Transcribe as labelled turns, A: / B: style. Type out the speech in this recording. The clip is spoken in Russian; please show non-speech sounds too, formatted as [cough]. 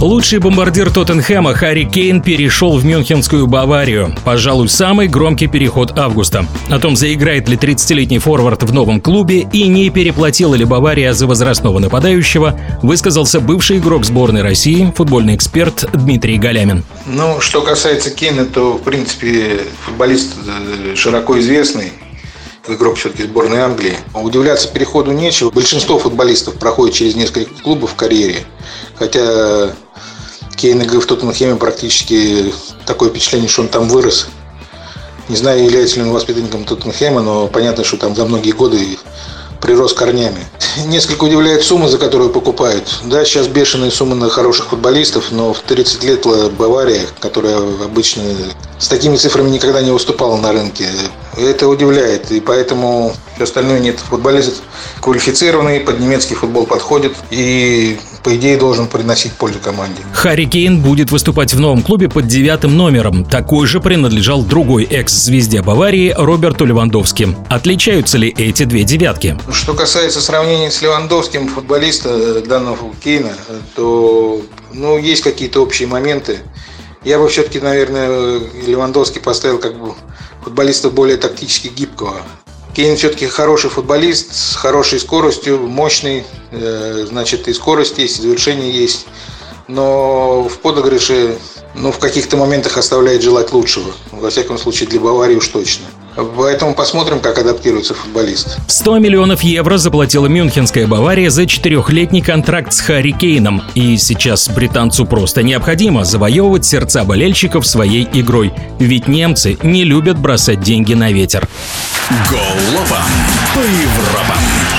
A: Лучший бомбардир Тоттенхэма Харри Кейн перешел в Мюнхенскую Баварию. Пожалуй, самый громкий переход августа. О том, заиграет ли 30-летний форвард в новом клубе и не переплатила ли Бавария за возрастного нападающего, высказался бывший игрок сборной России, футбольный эксперт Дмитрий Галямин.
B: Ну, что касается Кейна, то, в принципе, футболист э, широко известный игрок все-таки сборной Англии. Удивляться переходу нечего. Большинство футболистов проходит через несколько клубов в карьере. Хотя Кейн в Тоттенхеме практически такое впечатление, что он там вырос. Не знаю, является ли он воспитанником Тоттенхема, но понятно, что там за многие годы прирос корнями. [laughs] Несколько удивляет сумма, за которую покупают. Да, сейчас бешеные суммы на хороших футболистов, но в 30 лет Бавария, которая обычно с такими цифрами никогда не выступала на рынке, это удивляет. И поэтому все остальное нет. Футболист квалифицированный, под немецкий футбол подходит. И по идее, должен приносить пользу команде.
A: Харри Кейн будет выступать в новом клубе под девятым номером. Такой же принадлежал другой экс-звезде Баварии Роберту Левандовски. Отличаются ли эти две девятки?
B: Что касается сравнения с Левандовским футболиста данного Кейна, то ну, есть какие-то общие моменты. Я бы все-таки, наверное, Левандовский поставил как бы футболиста более тактически гибкого. Кейн все-таки хороший футболист с хорошей скоростью, мощный, э, значит, и скорость есть, и завершение есть. Но в подыгрыше, ну, в каких-то моментах оставляет желать лучшего. Во всяком случае, для Баварии уж точно. Поэтому посмотрим, как адаптируется футболист.
A: 100 миллионов евро заплатила Мюнхенская Бавария за четырехлетний контракт с Харри Кейном. И сейчас британцу просто необходимо завоевывать сердца болельщиков своей игрой. Ведь немцы не любят бросать деньги на ветер.
C: Голова по Европам.